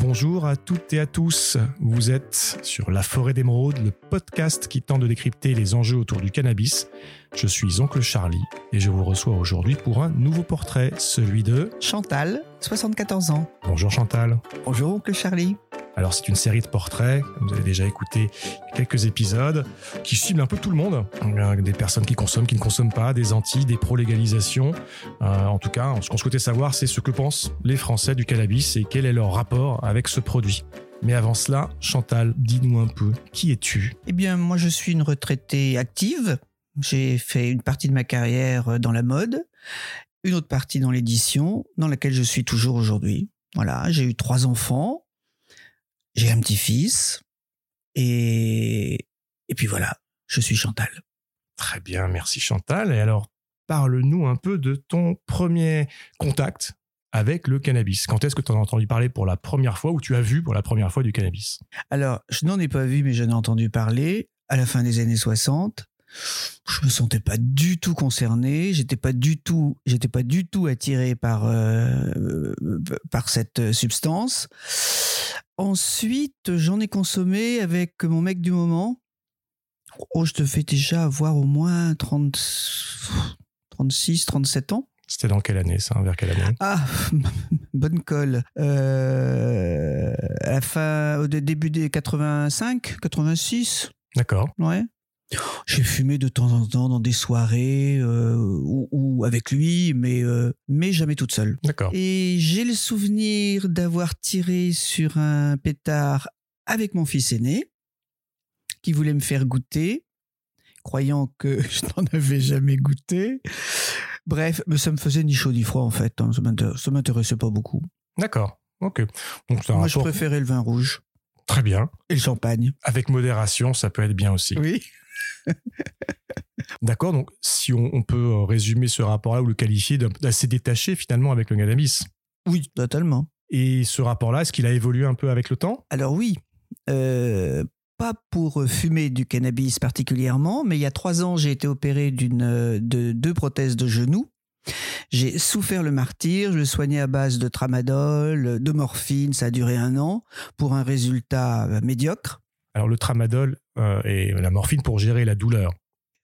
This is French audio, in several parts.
Bonjour à toutes et à tous. Vous êtes sur La Forêt d'Émeraude, le podcast qui tente de décrypter les enjeux autour du cannabis. Je suis Oncle Charlie et je vous reçois aujourd'hui pour un nouveau portrait, celui de Chantal, 74 ans. Bonjour Chantal. Bonjour Oncle Charlie. Alors c'est une série de portraits, vous avez déjà écouté quelques épisodes, qui ciblent un peu tout le monde. Des personnes qui consomment, qui ne consomment pas, des anti, des pro-légalisation. Euh, en tout cas, ce qu'on souhaitait savoir, c'est ce que pensent les Français du cannabis et quel est leur rapport avec ce produit. Mais avant cela, Chantal, dis-nous un peu, qui es-tu? Eh bien, moi je suis une retraitée active. J'ai fait une partie de ma carrière dans la mode, une autre partie dans l'édition, dans laquelle je suis toujours aujourd'hui. Voilà, j'ai eu trois enfants, j'ai un petit-fils et, et puis voilà, je suis Chantal. Très bien, merci Chantal. Et alors, parle-nous un peu de ton premier contact avec le cannabis. Quand est-ce que tu en as entendu parler pour la première fois ou tu as vu pour la première fois du cannabis? Alors, je n'en ai pas vu, mais j'en ai entendu parler à la fin des années 60. Je me sentais pas du tout concerné, j'étais pas du tout, j'étais pas du tout attiré par euh, par cette substance. Ensuite, j'en ai consommé avec mon mec du moment. Oh, je te fais déjà avoir au moins 30, 36, 37 ans. C'était dans quelle année ça Vers quelle année? Ah, bonne colle. Euh, à la fin, au début des 85, 86. D'accord. Ouais. J'ai fumé de temps en temps dans des soirées euh, ou, ou, avec lui, mais euh, mais jamais toute seule. D'accord. Et j'ai le souvenir d'avoir tiré sur un pétard avec mon fils aîné, qui voulait me faire goûter, croyant que je n'en avais jamais goûté. Bref, mais ça me faisait ni chaud ni froid en fait. Hein. Ça m'intéressait pas beaucoup. D'accord. Ok. Donc Moi, rapport... je préférais le vin rouge. Très bien. Et le champagne. Avec modération, ça peut être bien aussi. Oui. D'accord, donc si on, on, peut résumer ce rapport-là ou le qualifier d'assez détaché finalement avec le cannabis? Oui, totalement. Et ce rapport-là, est-ce qu'il a évolué un peu avec le temps? Alors oui, euh, pas pour fumer du cannabis particulièrement, mais il y a trois ans, j'ai été opéré d'une de deux prothèses de genoux. J'ai souffert le martyr, je le soignais à base de tramadol, de morphine, ça a duré un an, pour un résultat médiocre. Alors le tramadol euh, et la morphine pour gérer la douleur.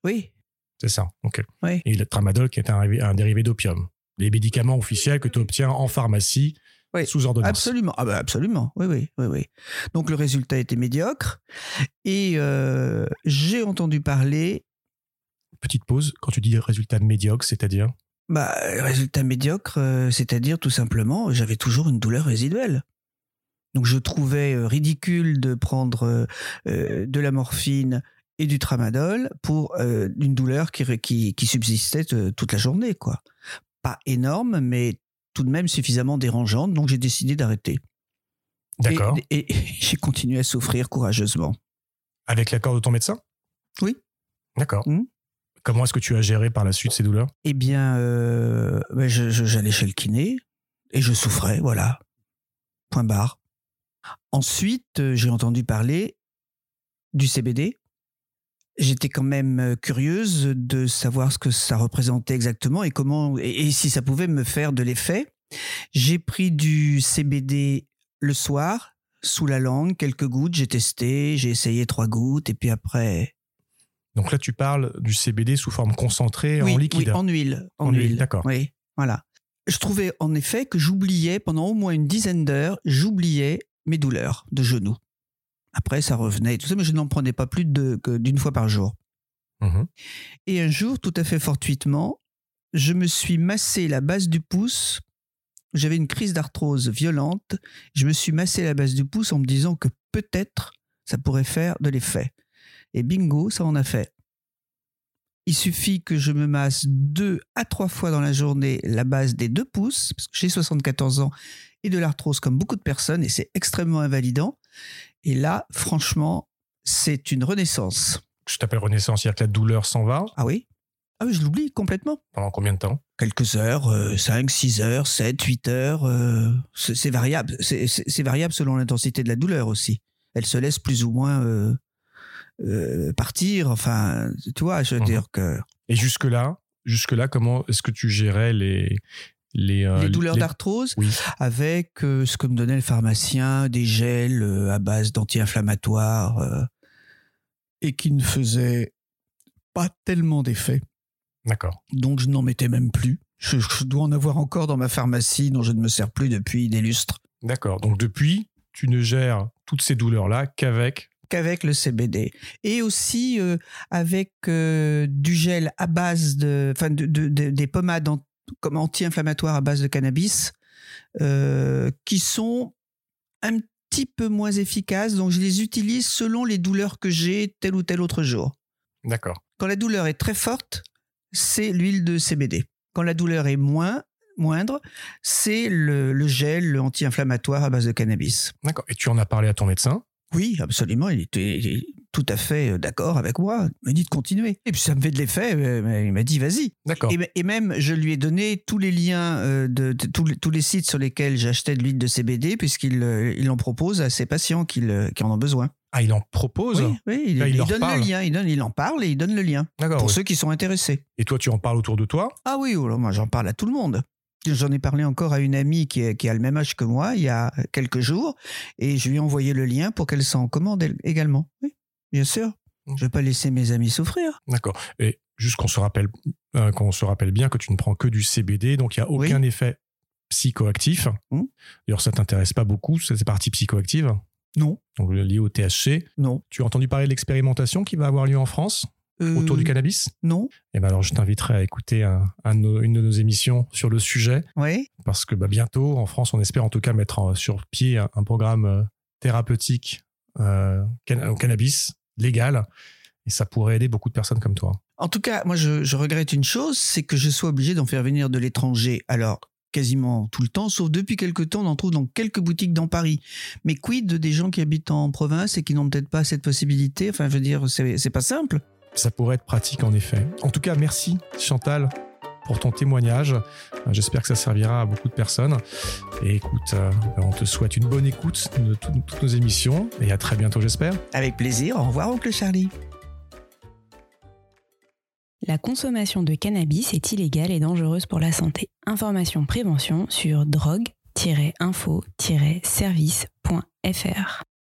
Oui. C'est ça, ok. Oui. Et le tramadol qui est un, un dérivé d'opium. Les médicaments officiels que tu obtiens en pharmacie oui, sous ordonnance. Absolument, ah bah absolument, oui, oui, oui, oui. Donc le résultat était médiocre et euh, j'ai entendu parler. Petite pause, quand tu dis résultat médiocre, c'est-à-dire? Bah, résultat médiocre, euh, c'est-à-dire tout simplement, j'avais toujours une douleur résiduelle. Donc je trouvais euh, ridicule de prendre euh, de la morphine et du tramadol pour euh, une douleur qui, qui, qui subsistait toute la journée, quoi. Pas énorme, mais tout de même suffisamment dérangeante, donc j'ai décidé d'arrêter. D'accord. Et, et, et j'ai continué à souffrir courageusement. Avec l'accord de ton médecin? Oui. D'accord. Mmh. Comment est-ce que tu as géré par la suite ces douleurs? Eh bien, euh, ben j'allais chez le kiné et je souffrais, voilà. Point barre. Ensuite, euh, j'ai entendu parler du CBD. J'étais quand même curieuse de savoir ce que ça représentait exactement et comment et, et si ça pouvait me faire de l'effet. J'ai pris du CBD le soir sous la langue, quelques gouttes, j'ai testé, j'ai essayé trois gouttes et puis après. Donc là, tu parles du CBD sous forme concentrée oui, en liquide. Oui, en huile. En, en huile, huile. d'accord. Oui, voilà. Je trouvais en effet que j'oubliais pendant au moins une dizaine d'heures, j'oubliais mes douleurs de genoux. Après, ça revenait et tout ça, mais je n'en prenais pas plus de, que d'une fois par jour. Mmh. Et un jour, tout à fait fortuitement, je me suis massé la base du pouce. J'avais une crise d'arthrose violente. Je me suis massé la base du pouce en me disant que peut-être ça pourrait faire de l'effet. Et bingo, ça en a fait. Il suffit que je me masse deux à trois fois dans la journée la base des deux pouces, parce que j'ai 74 ans et de l'arthrose comme beaucoup de personnes, et c'est extrêmement invalidant. Et là, franchement, c'est une renaissance. Je t'appelle renaissance, c'est-à-dire que la douleur s'en va Ah oui? Ah oui, je l'oublie complètement. Pendant combien de temps? Quelques heures, euh, 5, 6 heures, 7, 8 heures. Euh, c'est variable. C'est variable selon l'intensité de la douleur aussi. Elle se laisse plus ou moins euh, euh, partir. Enfin, tu vois, je veux Mhm. dire que. Et jusque-là, jusque-là, comment est-ce que tu gérais les, les, euh, les douleurs les- d'arthrose Oui. avec euh, ce que me donnait le pharmacien, des gels à base d'anti-inflammatoires et qui ne faisaient pas tellement d'effet. D'accord. Donc je n'en mettais même plus. Je, je dois en avoir encore dans ma pharmacie dont je ne me sers plus depuis des lustres. D'accord. Donc depuis, tu ne gères toutes ces douleurs-là qu'avec. Qu'avec le CBD. Et aussi euh, avec euh, du gel à base de. Enfin, de, de- de- des pommades en- comme anti-inflammatoires à base de cannabis euh, qui sont un petit peu moins efficaces. Donc je les utilise selon les douleurs que j'ai tel ou tel autre jour. D'accord. Quand la douleur est très forte, c'est l'huile de CBD. Quand la douleur est moins moindre, c'est le, le gel le anti-inflammatoire à base de cannabis. D'accord. Et tu en as parlé à ton médecin? Oui, absolument, il était il tout à fait euh, d'accord avec moi. Il m'a dit de continuer. Et puis ça me fait de l'effet. euh, Il m'a dit vas-y. D'accord. Et, et même, je lui ai donné tous les liens euh, de, de- tous, les, tous les sites sur lesquels j'achetais de l'huile de CBD, puisqu'il il en propose à ses patients qui, le- qui en ont besoin. Ah, il en propose. Oui, oui, il, Là, il donne parle. le lien. Il, donne, il en parle et il donne le lien. D'accord. pour oui. ceux qui sont intéressés. Et toi, tu en parles autour de toi? Ah oui, oh moi j'en parle à tout le monde. J'en ai parlé encore à une amie qui, est- qui a le même âge que moi il y a quelques jours et je lui ai envoyé le lien pour qu'elle s'en commande elle- également. Oui, bien sûr. Je ne vais pas laisser mes amis souffrir. D'accord. Et juste qu'on se rappelle, euh, qu'on se rappelle bien que tu ne prends que du CBD, donc il n'y a aucun effet psychoactif. Hmm. D'ailleurs, ça t'intéresse pas beaucoup, cette partie psychoactive, Non, donc liée au THC. non. Tu as entendu parler de l'expérimentation qui va avoir lieu en France? Autour Euh, du cannabis Non, Et ben alors, je t'inviterai à écouter un- un de nos- une de nos émissions sur le sujet, oui. parce que bah, bientôt, en France, on espère en tout cas mettre en- sur pied un, un programme euh, thérapeutique euh, can- au cannabis légal, et ça pourrait aider beaucoup de personnes comme toi. En tout cas, moi je, je regrette une chose, c'est que je sois obligé d'en faire venir de l'étranger. Alors, quasiment tout le temps, sauf depuis quelques temps, on en trouve dans quelques boutiques dans Paris. Mais quid des gens qui habitent en province et qui n'ont peut-être pas cette possibilité? Enfin, je veux dire, c'est pas simple. Ça pourrait être pratique en effet. En tout cas, merci Chantal pour ton témoignage. J'espère que ça servira à beaucoup de personnes. Et écoute, euh, on te souhaite une bonne écoute de tout- toutes nos émissions et à très bientôt, j'espère. Avec plaisir. Au revoir, oncle Charlie. La consommation de cannabis est illégale et dangereuse pour la santé. Information prévention sur drogue-info-service.fr.